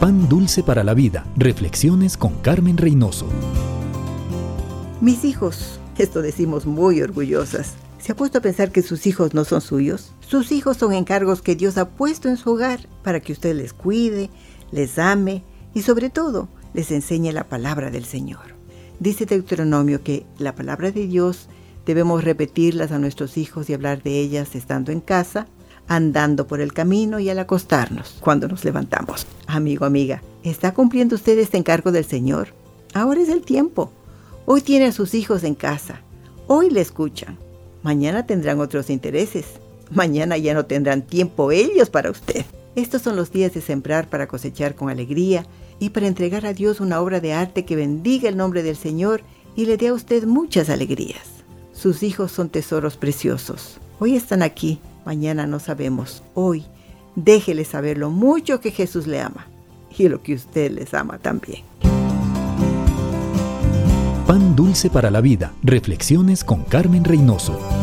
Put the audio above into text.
Pan dulce para la vida. Reflexiones con Carmen Reynoso. Mis hijos, esto decimos muy orgullosas. ¿Se ha puesto a pensar que sus hijos no son suyos? Sus hijos son encargos que Dios ha puesto en su hogar para que usted les cuide, les ame y sobre todo les enseñe la palabra del Señor. Dice Deuteronomio que la palabra de Dios debemos repetirlas a nuestros hijos y hablar de ellas estando en casa, andando por el camino y al acostarnos cuando nos levantamos. Amigo, amiga, ¿está cumpliendo usted este encargo del Señor? Ahora es el tiempo. Hoy tiene a sus hijos en casa. Hoy le escuchan. Mañana tendrán otros intereses. Mañana ya no tendrán tiempo ellos para usted. Estos son los días de sembrar para cosechar con alegría y para entregar a Dios una obra de arte que bendiga el nombre del Señor y le dé a usted muchas alegrías. Sus hijos son tesoros preciosos. Hoy están aquí, mañana no sabemos. Hoy déjele saber lo mucho que Jesús le ama y lo que usted les ama también. Pan dulce para la vida. Reflexiones con Carmen Reynoso.